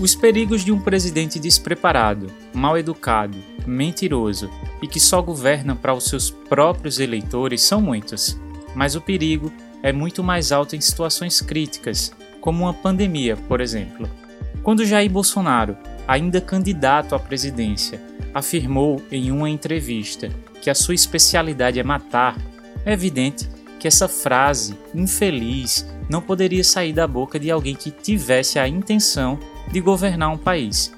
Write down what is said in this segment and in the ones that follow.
Os perigos de um presidente despreparado, mal educado, mentiroso e que só governa para os seus próprios eleitores são muitos. Mas o perigo é muito mais alto em situações críticas, como uma pandemia, por exemplo. Quando Jair Bolsonaro, ainda candidato à presidência, afirmou em uma entrevista que a sua especialidade é matar, é evidente que essa frase infeliz não poderia sair da boca de alguém que tivesse a intenção de governar um país.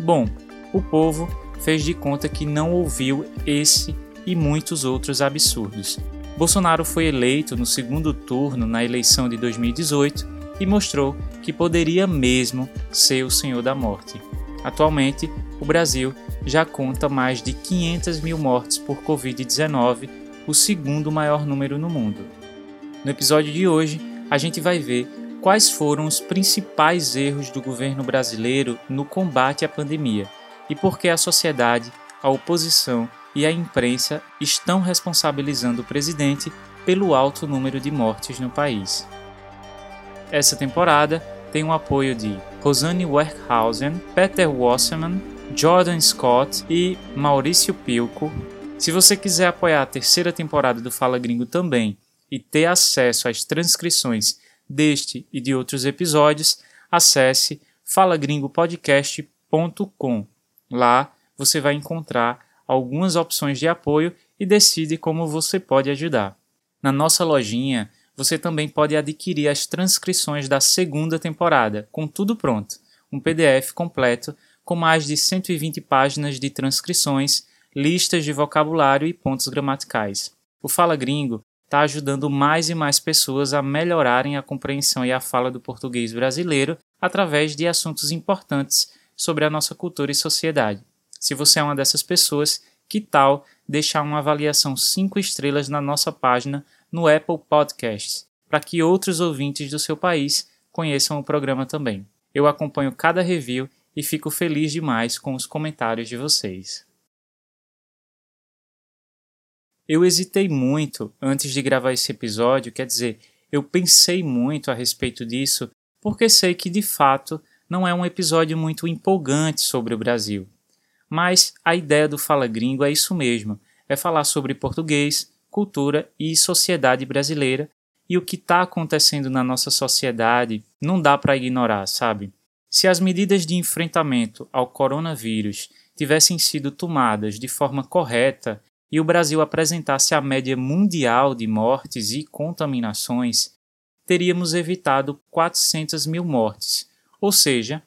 Bom, o povo fez de conta que não ouviu esse e muitos outros absurdos. Bolsonaro foi eleito no segundo turno na eleição de 2018 e mostrou que poderia mesmo ser o senhor da morte. Atualmente, o Brasil já conta mais de 500 mil mortes por Covid-19, o segundo maior número no mundo. No episódio de hoje, a gente vai ver quais foram os principais erros do governo brasileiro no combate à pandemia e por que a sociedade, a oposição e a imprensa estão responsabilizando o presidente pelo alto número de mortes no país. Essa temporada tem o apoio de Rosane Werkhausen, Peter Wasserman, Jordan Scott e Maurício Pilco. Se você quiser apoiar a terceira temporada do Fala Gringo também e ter acesso às transcrições deste e de outros episódios, acesse falagringopodcast.com. Lá você vai encontrar algumas opções de apoio e decide como você pode ajudar. Na nossa lojinha, você também pode adquirir as transcrições da segunda temporada, com tudo pronto, um PDF completo com mais de 120 páginas de transcrições, listas de vocabulário e pontos gramaticais. O Fala Gringo está ajudando mais e mais pessoas a melhorarem a compreensão e a fala do português brasileiro através de assuntos importantes sobre a nossa cultura e sociedade. Se você é uma dessas pessoas, que tal deixar uma avaliação 5 estrelas na nossa página no Apple Podcasts, para que outros ouvintes do seu país conheçam o programa também. Eu acompanho cada review e fico feliz demais com os comentários de vocês. Eu hesitei muito antes de gravar esse episódio, quer dizer, eu pensei muito a respeito disso, porque sei que de fato não é um episódio muito empolgante sobre o Brasil. Mas a ideia do Fala Gringo é isso mesmo: é falar sobre português, cultura e sociedade brasileira, e o que está acontecendo na nossa sociedade não dá para ignorar, sabe? Se as medidas de enfrentamento ao coronavírus tivessem sido tomadas de forma correta e o Brasil apresentasse a média mundial de mortes e contaminações, teríamos evitado 400 mil mortes, ou seja,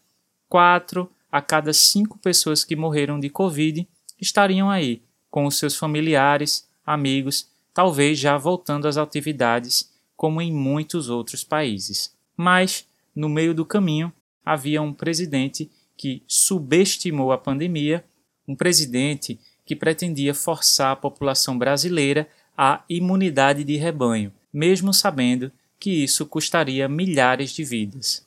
4 a cada 5 pessoas que morreram de Covid estariam aí, com os seus familiares, amigos, talvez já voltando às atividades, como em muitos outros países. Mas, no meio do caminho, havia um presidente que subestimou a pandemia, um presidente que pretendia forçar a população brasileira à imunidade de rebanho, mesmo sabendo que isso custaria milhares de vidas.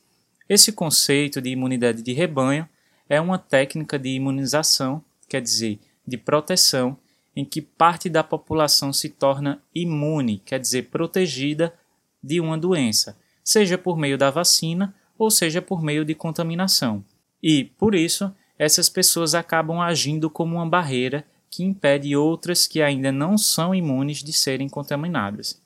Esse conceito de imunidade de rebanho é uma técnica de imunização, quer dizer, de proteção, em que parte da população se torna imune, quer dizer, protegida de uma doença, seja por meio da vacina ou seja por meio de contaminação. E, por isso, essas pessoas acabam agindo como uma barreira que impede outras que ainda não são imunes de serem contaminadas.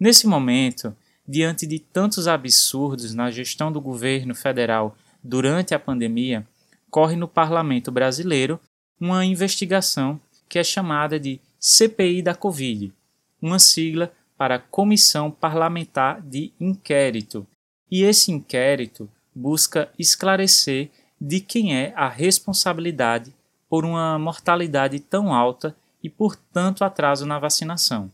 Nesse momento, diante de tantos absurdos na gestão do governo federal durante a pandemia, corre no parlamento brasileiro uma investigação que é chamada de CPI da Covid, uma sigla para Comissão Parlamentar de Inquérito. E esse inquérito busca esclarecer de quem é a responsabilidade por uma mortalidade tão alta e por tanto atraso na vacinação?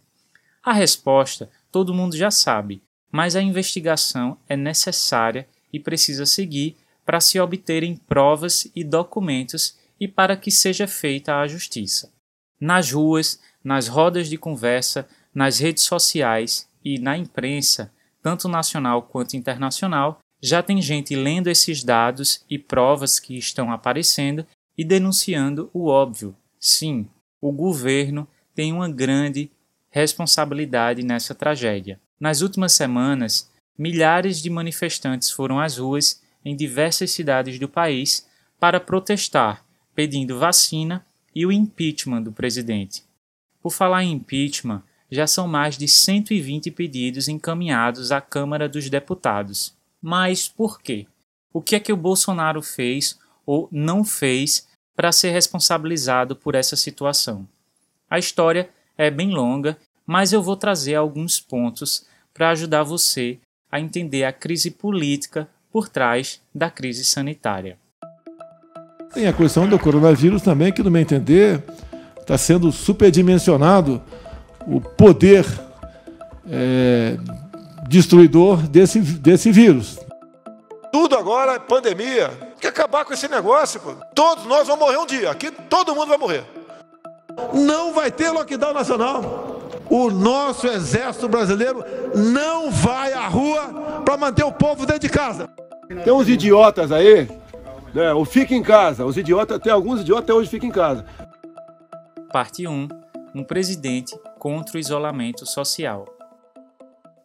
A resposta todo mundo já sabe, mas a investigação é necessária e precisa seguir para se obterem provas e documentos e para que seja feita a justiça. Nas ruas, nas rodas de conversa, nas redes sociais e na imprensa, tanto nacional quanto internacional, já tem gente lendo esses dados e provas que estão aparecendo e denunciando o óbvio. Sim, o governo tem uma grande responsabilidade nessa tragédia. Nas últimas semanas, milhares de manifestantes foram às ruas em diversas cidades do país para protestar, pedindo vacina e o impeachment do presidente. Por falar em impeachment, já são mais de 120 pedidos encaminhados à Câmara dos Deputados. Mas por quê? O que é que o Bolsonaro fez ou não fez para ser responsabilizado por essa situação? A história é bem longa, mas eu vou trazer alguns pontos para ajudar você a entender a crise política por trás da crise sanitária. Tem a questão do coronavírus também, que, no meu entender, está sendo superdimensionado o poder é, destruidor desse, desse vírus. Tudo agora é pandemia. Tem que acabar com esse negócio. Pô. Todos nós vamos morrer um dia. Aqui todo mundo vai morrer. Não vai ter lockdown nacional. O nosso exército brasileiro não vai à rua para manter o povo dentro de casa. Tem uns idiotas aí, né? O fica em casa. Os idiotas, tem alguns idiotas até hoje ficam em casa. Parte 1. Um presidente contra o isolamento social.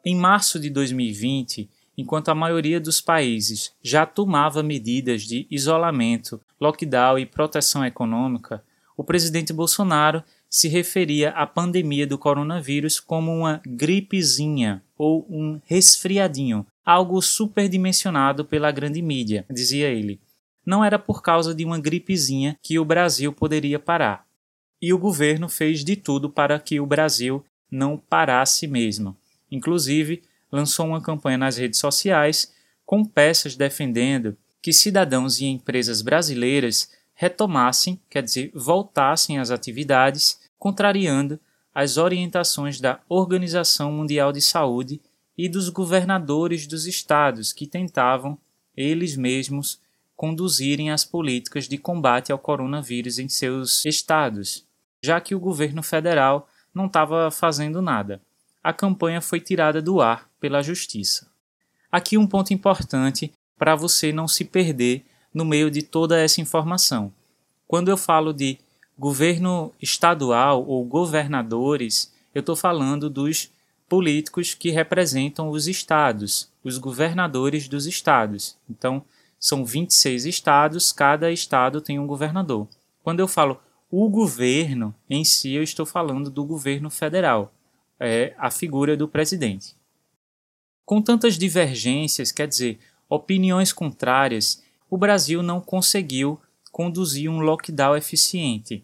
Em março de 2020, enquanto a maioria dos países já tomava medidas de isolamento, lockdown e proteção econômica, o presidente Bolsonaro se referia à pandemia do coronavírus como uma gripezinha ou um resfriadinho, algo superdimensionado pela grande mídia, dizia ele. Não era por causa de uma gripezinha que o Brasil poderia parar e o governo fez de tudo para que o Brasil não parasse mesmo. Inclusive, lançou uma campanha nas redes sociais com peças defendendo que cidadãos e empresas brasileiras retomassem, quer dizer, voltassem às atividades, contrariando as orientações da Organização Mundial de Saúde e dos governadores dos estados que tentavam, eles mesmos, conduzirem as políticas de combate ao coronavírus em seus estados já que o governo federal não estava fazendo nada. A campanha foi tirada do ar pela Justiça. Aqui um ponto importante para você não se perder no meio de toda essa informação. Quando eu falo de governo estadual ou governadores, eu estou falando dos políticos que representam os estados, os governadores dos estados. Então, são 26 estados, cada estado tem um governador. Quando eu falo o governo em si, eu estou falando do governo federal, é a figura do presidente. Com tantas divergências, quer dizer, opiniões contrárias, o Brasil não conseguiu conduzir um lockdown eficiente.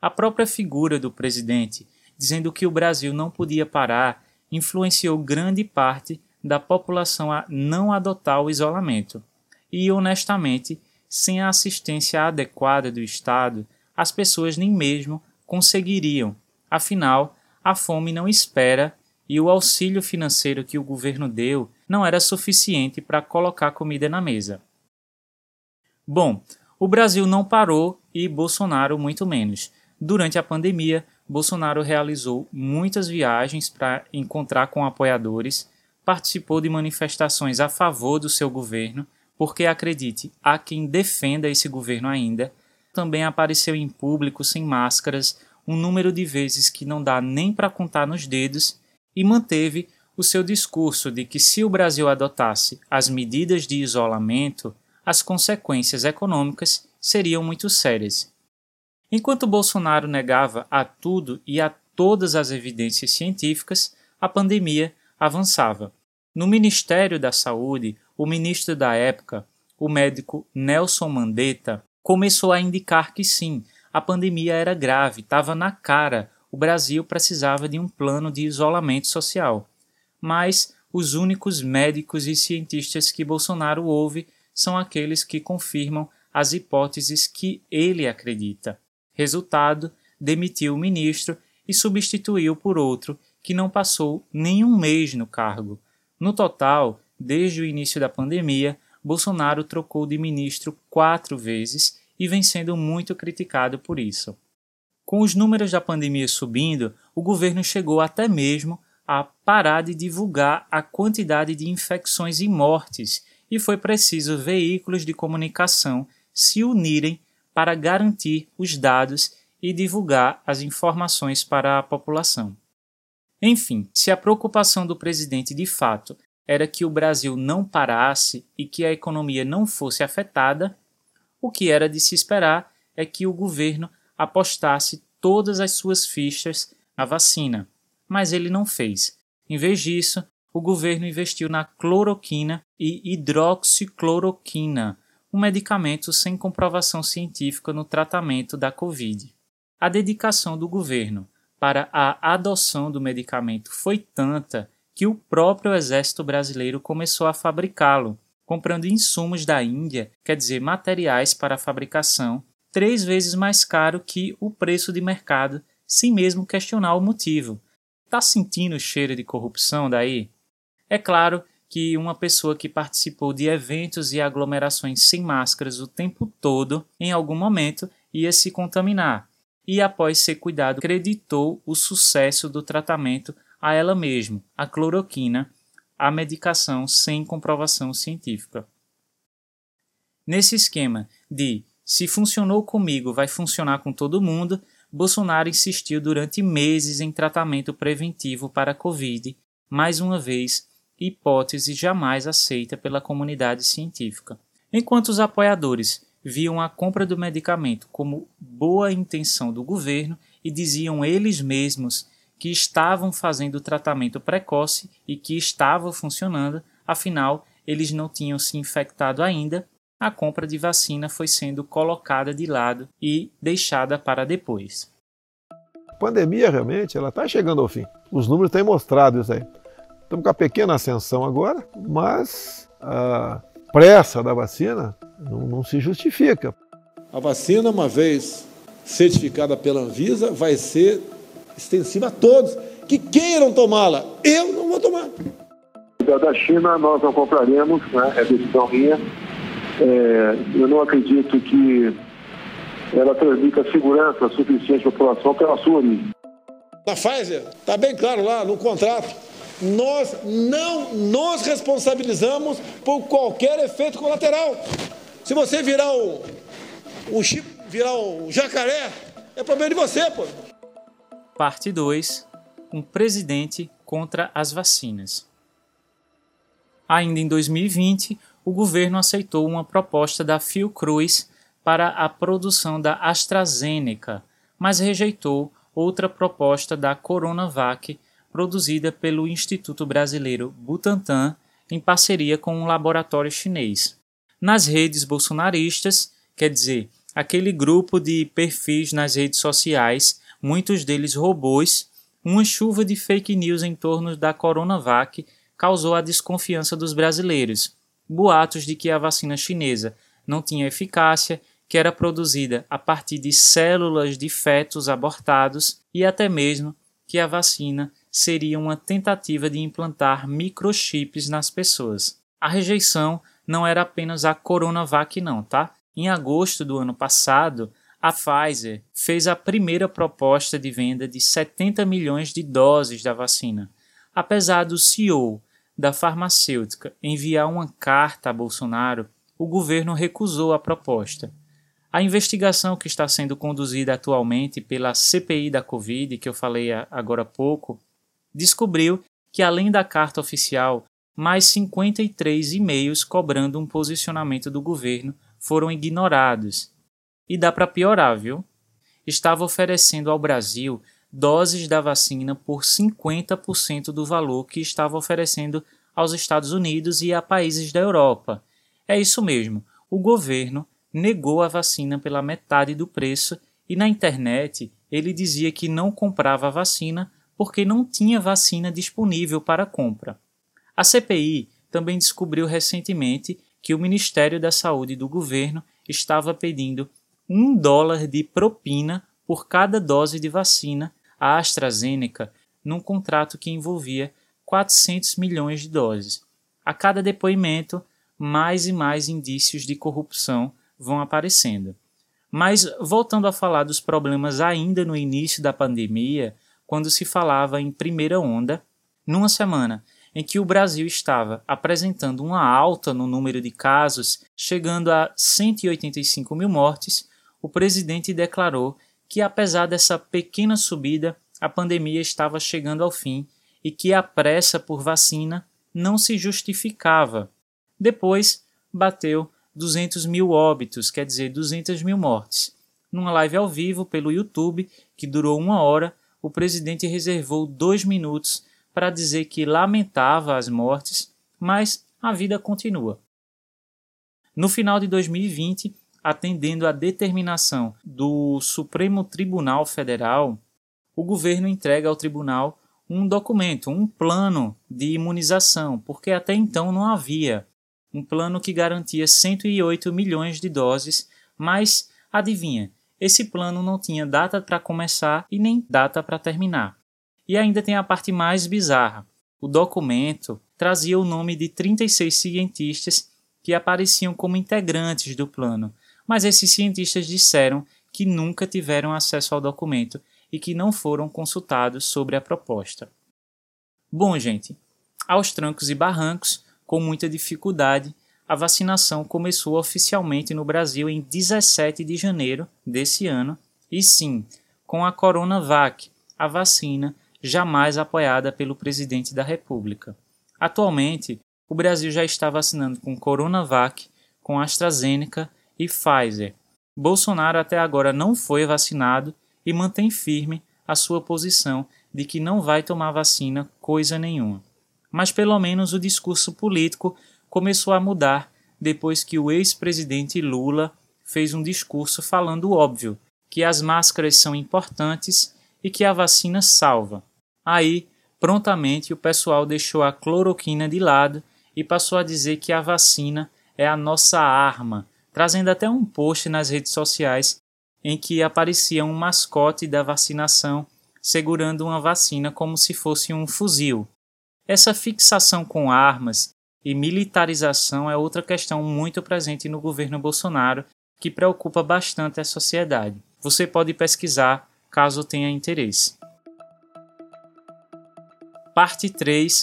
A própria figura do presidente, dizendo que o Brasil não podia parar, influenciou grande parte da população a não adotar o isolamento. E, honestamente, sem a assistência adequada do Estado, as pessoas nem mesmo conseguiriam. Afinal, a fome não espera e o auxílio financeiro que o governo deu não era suficiente para colocar comida na mesa. Bom, o Brasil não parou e Bolsonaro muito menos. Durante a pandemia, Bolsonaro realizou muitas viagens para encontrar com apoiadores, participou de manifestações a favor do seu governo, porque acredite, há quem defenda esse governo ainda, também apareceu em público sem máscaras um número de vezes que não dá nem para contar nos dedos e manteve o seu discurso de que se o Brasil adotasse as medidas de isolamento, as consequências econômicas seriam muito sérias. Enquanto Bolsonaro negava a tudo e a todas as evidências científicas, a pandemia avançava. No Ministério da Saúde, o ministro da época, o médico Nelson Mandetta, começou a indicar que sim, a pandemia era grave, estava na cara, o Brasil precisava de um plano de isolamento social. Mas os únicos médicos e cientistas que Bolsonaro ouve são aqueles que confirmam as hipóteses que ele acredita. Resultado: demitiu o ministro e substituiu por outro que não passou nenhum mês no cargo. No total, desde o início da pandemia, Bolsonaro trocou de ministro quatro vezes e vem sendo muito criticado por isso. Com os números da pandemia subindo, o governo chegou até mesmo a parar de divulgar a quantidade de infecções e mortes, e foi preciso veículos de comunicação se unirem para garantir os dados e divulgar as informações para a população. Enfim, se a preocupação do presidente de fato era que o Brasil não parasse e que a economia não fosse afetada, o que era de se esperar é que o governo apostasse todas as suas fichas na vacina, mas ele não fez. Em vez disso, o governo investiu na cloroquina e hidroxicloroquina, um medicamento sem comprovação científica no tratamento da Covid. A dedicação do governo para a adoção do medicamento foi tanta que o próprio exército brasileiro começou a fabricá-lo, comprando insumos da Índia, quer dizer, materiais para a fabricação, três vezes mais caro que o preço de mercado, sem mesmo questionar o motivo. Tá sentindo o cheiro de corrupção daí? É claro que uma pessoa que participou de eventos e aglomerações sem máscaras o tempo todo, em algum momento, ia se contaminar, e após ser cuidado, acreditou o sucesso do tratamento a ela mesma, a cloroquina, a medicação sem comprovação científica. Nesse esquema de se funcionou comigo, vai funcionar com todo mundo, Bolsonaro insistiu durante meses em tratamento preventivo para a Covid, mais uma vez hipótese jamais aceita pela comunidade científica. Enquanto os apoiadores viam a compra do medicamento como boa intenção do governo e diziam eles mesmos que estavam fazendo tratamento precoce e que estava funcionando, afinal, eles não tinham se infectado ainda, a compra de vacina foi sendo colocada de lado e deixada para depois. A pandemia realmente ela está chegando ao fim. Os números têm mostrado isso aí. Estamos com a pequena ascensão agora, mas a pressa da vacina não, não se justifica. A vacina, uma vez certificada pela Anvisa, vai ser extensiva a todos que queiram tomá-la. Eu não vou tomar. Da China nós não compraremos, né? é decisão minha. É, eu não acredito que ela transmita segurança suficiente à população pela sua origem. Na Pfizer, está bem claro lá no contrato nós não nos responsabilizamos por qualquer efeito colateral. Se você virar o, o chip, virar o jacaré, é problema de você, pô. Parte 2. Um presidente contra as vacinas. Ainda em 2020, o governo aceitou uma proposta da Fiocruz para a produção da AstraZeneca, mas rejeitou outra proposta da Coronavac produzida pelo Instituto Brasileiro Butantan em parceria com um laboratório chinês. Nas redes bolsonaristas, quer dizer, aquele grupo de perfis nas redes sociais, muitos deles robôs, uma chuva de fake news em torno da Coronavac causou a desconfiança dos brasileiros. Boatos de que a vacina chinesa não tinha eficácia, que era produzida a partir de células de fetos abortados e até mesmo que a vacina seria uma tentativa de implantar microchips nas pessoas. A rejeição não era apenas a Coronavac não, tá? Em agosto do ano passado, a Pfizer fez a primeira proposta de venda de 70 milhões de doses da vacina. Apesar do CEO da farmacêutica enviar uma carta a Bolsonaro, o governo recusou a proposta. A investigação que está sendo conduzida atualmente pela CPI da Covid, que eu falei agora há pouco, descobriu que, além da carta oficial, mais 53 e-mails cobrando um posicionamento do governo foram ignorados. E dá para piorar, viu? Estava oferecendo ao Brasil doses da vacina por 50% do valor que estava oferecendo aos Estados Unidos e a países da Europa. É isso mesmo, o governo negou a vacina pela metade do preço e na internet ele dizia que não comprava a vacina porque não tinha vacina disponível para compra. A CPI também descobriu recentemente que o Ministério da Saúde do governo estava pedindo um dólar de propina por cada dose de vacina à AstraZeneca num contrato que envolvia 400 milhões de doses. A cada depoimento, mais e mais indícios de corrupção vão aparecendo. Mas voltando a falar dos problemas ainda no início da pandemia, quando se falava em primeira onda, numa semana em que o Brasil estava apresentando uma alta no número de casos, chegando a 185 mil mortes, o presidente declarou que, apesar dessa pequena subida, a pandemia estava chegando ao fim e que a pressa por vacina não se justificava. Depois bateu 200 mil óbitos, quer dizer, 200 mil mortes. Numa live ao vivo pelo YouTube, que durou uma hora, o presidente reservou dois minutos para dizer que lamentava as mortes, mas a vida continua. No final de 2020, atendendo à determinação do Supremo Tribunal Federal, o governo entrega ao tribunal um documento, um plano de imunização, porque até então não havia um plano que garantia 108 milhões de doses, mas adivinha, esse plano não tinha data para começar e nem data para terminar. E ainda tem a parte mais bizarra. O documento trazia o nome de 36 cientistas que apareciam como integrantes do plano, mas esses cientistas disseram que nunca tiveram acesso ao documento e que não foram consultados sobre a proposta. Bom, gente, aos trancos e barrancos, com muita dificuldade, a vacinação começou oficialmente no Brasil em 17 de janeiro desse ano, e sim, com a Coronavac, a vacina jamais apoiada pelo presidente da República. Atualmente, o Brasil já está vacinando com Coronavac, com AstraZeneca e Pfizer. Bolsonaro até agora não foi vacinado e mantém firme a sua posição de que não vai tomar vacina coisa nenhuma. Mas pelo menos o discurso político começou a mudar depois que o ex-presidente Lula fez um discurso falando óbvio, que as máscaras são importantes e que a vacina salva. Aí, prontamente, o pessoal deixou a cloroquina de lado e passou a dizer que a vacina é a nossa arma, trazendo até um post nas redes sociais em que aparecia um mascote da vacinação segurando uma vacina como se fosse um fuzil. Essa fixação com armas e militarização é outra questão muito presente no governo Bolsonaro que preocupa bastante a sociedade. Você pode pesquisar caso tenha interesse. Parte 3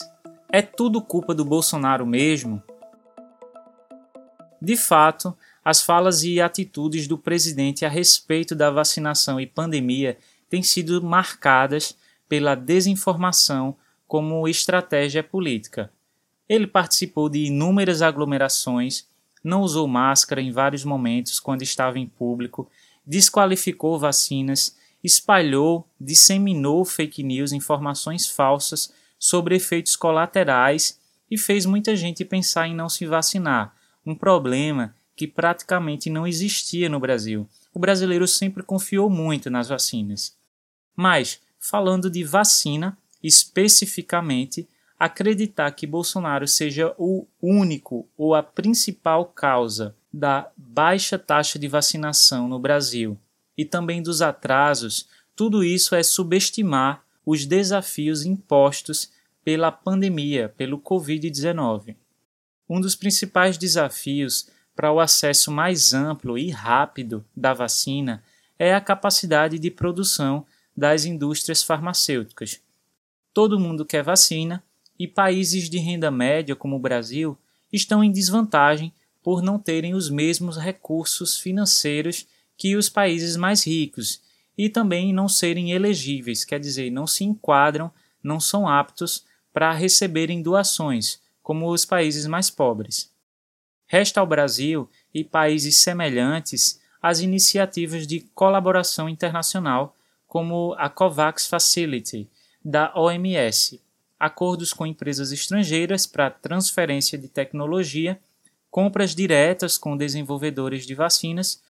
É tudo culpa do Bolsonaro mesmo? De fato, as falas e atitudes do presidente a respeito da vacinação e pandemia têm sido marcadas pela desinformação como estratégia política. Ele participou de inúmeras aglomerações, não usou máscara em vários momentos quando estava em público, desqualificou vacinas, espalhou, disseminou fake news, informações falsas sobre efeitos colaterais e fez muita gente pensar em não se vacinar, um problema que praticamente não existia no Brasil. O brasileiro sempre confiou muito nas vacinas. Mas, falando de vacina, especificamente, acreditar que Bolsonaro seja o único ou a principal causa da baixa taxa de vacinação no Brasil e também dos atrasos, tudo isso é subestimar os desafios impostos pela pandemia, pelo Covid-19. Um dos principais desafios para o acesso mais amplo e rápido da vacina é a capacidade de produção das indústrias farmacêuticas. Todo mundo quer vacina, e países de renda média, como o Brasil, estão em desvantagem por não terem os mesmos recursos financeiros que os países mais ricos e também não serem elegíveis, quer dizer, não se enquadram, não são aptos para receberem doações, como os países mais pobres. Resta ao Brasil e países semelhantes as iniciativas de colaboração internacional, como a COVAX Facility, da OMS, acordos com empresas estrangeiras para transferência de tecnologia, compras diretas com desenvolvedores de vacinas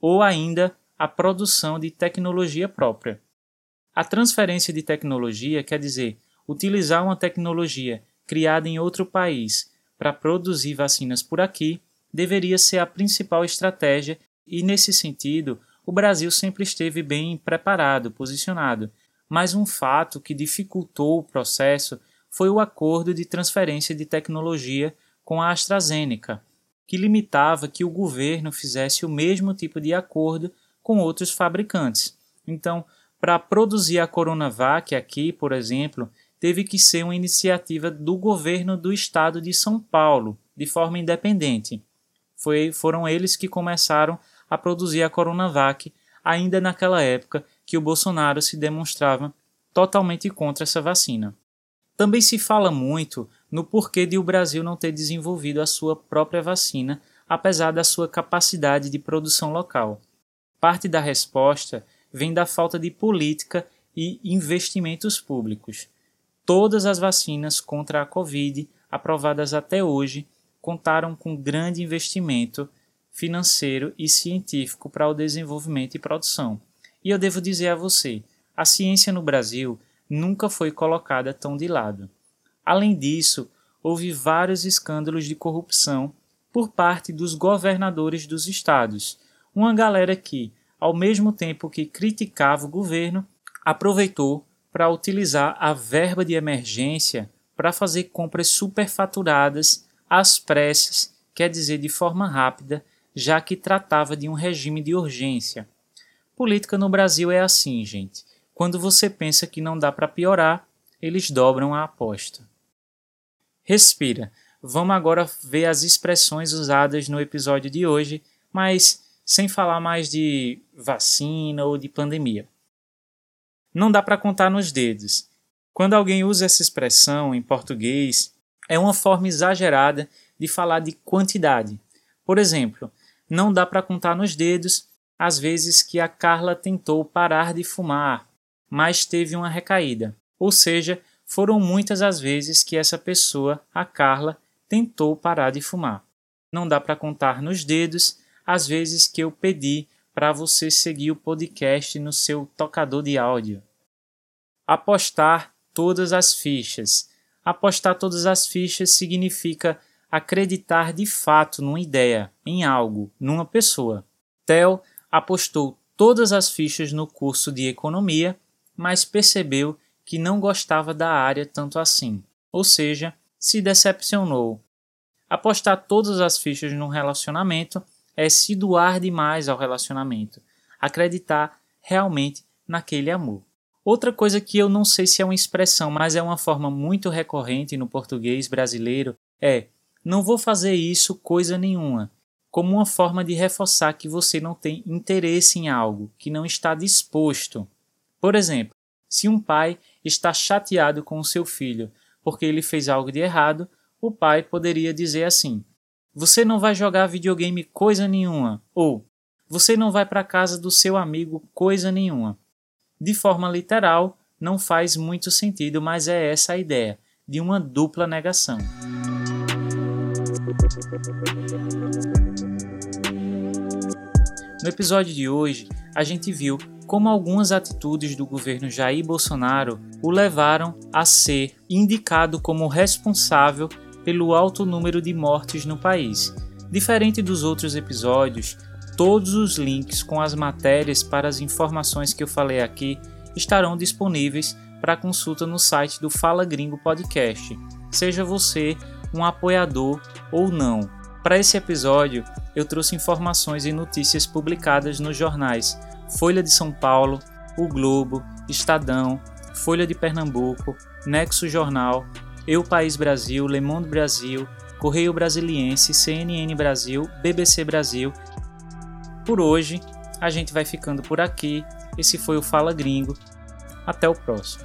ou ainda a produção de tecnologia própria. A transferência de tecnologia quer dizer utilizar uma tecnologia criada em outro país para produzir vacinas por aqui deveria ser a principal estratégia e, nesse sentido, o Brasil sempre esteve bem preparado, posicionado, mas um fato que dificultou o processo foi o acordo de transferência de tecnologia com a AstraZeneca, que limitava que o governo fizesse o mesmo tipo de acordo com outros fabricantes. Então, para produzir a Coronavac aqui, por exemplo, teve que ser uma iniciativa do governo do estado de São Paulo, de forma independente. Foi, foram eles que começaram a produzir a Coronavac ainda naquela época que o Bolsonaro se demonstrava totalmente contra essa vacina. Também se fala muito no porquê de o Brasil não ter desenvolvido a sua própria vacina, apesar da sua capacidade de produção local. Parte da resposta vem da falta de política e investimentos públicos. Todas as vacinas contra a Covid aprovadas até hoje contaram com grande investimento financeiro e científico para o desenvolvimento e produção. E eu devo dizer a você, a ciência no Brasil nunca foi colocada tão de lado. Além disso, houve vários escândalos de corrupção por parte dos governadores dos estados, uma galera que, ao mesmo tempo que criticava o governo, aproveitou para utilizar a verba de emergência para fazer compras superfaturadas às pressas, quer dizer, de forma rápida, já que tratava de um regime de urgência. Política no Brasil é assim, gente. Quando você pensa que não dá para piorar, eles dobram a aposta. Respira. Vamos agora ver as expressões usadas no episódio de hoje, mas sem falar mais de vacina ou de pandemia. Não dá para contar nos dedos. Quando alguém usa essa expressão em português, é uma forma exagerada de falar de quantidade. Por exemplo, não dá para contar nos dedos as vezes que a Carla tentou parar de fumar, mas teve uma recaída. Ou seja, foram muitas as vezes que essa pessoa, a Carla, tentou parar de fumar. Não dá para contar nos dedos as vezes que eu pedi para você seguir o podcast no seu tocador de áudio. Apostar todas as fichas. Apostar todas as fichas significa acreditar de fato numa ideia, em algo, numa pessoa. Theo apostou todas as fichas no curso de economia, mas percebeu que não gostava da área tanto assim, ou seja, se decepcionou. Apostar todas as fichas num relacionamento é se doar demais ao relacionamento, acreditar realmente naquele amor. Outra coisa que eu não sei se é uma expressão, mas é uma forma muito recorrente no português brasileiro é não vou fazer isso coisa nenhuma, como uma forma de reforçar que você não tem interesse em algo, que não está disposto. Por exemplo, se um pai está chateado com o seu filho porque ele fez algo de errado, o pai poderia dizer assim: Você não vai jogar videogame coisa nenhuma, ou Você não vai para casa do seu amigo coisa nenhuma. De forma literal, não faz muito sentido, mas é essa a ideia de uma dupla negação. No episódio de hoje, a gente viu como algumas atitudes do governo Jair Bolsonaro o levaram a ser indicado como responsável pelo alto número de mortes no país. Diferente dos outros episódios, todos os links com as matérias para as informações que eu falei aqui estarão disponíveis para consulta no site do Fala Gringo Podcast. Seja você um apoiador ou não. Para esse episódio, eu trouxe informações e notícias publicadas nos jornais Folha de São Paulo, O Globo, Estadão, Folha de Pernambuco, Nexo Jornal, Eu País Brasil, Le Monde Brasil, Correio Brasiliense, CNN Brasil, BBC Brasil. Por hoje, a gente vai ficando por aqui. Esse foi o Fala Gringo. Até o próximo.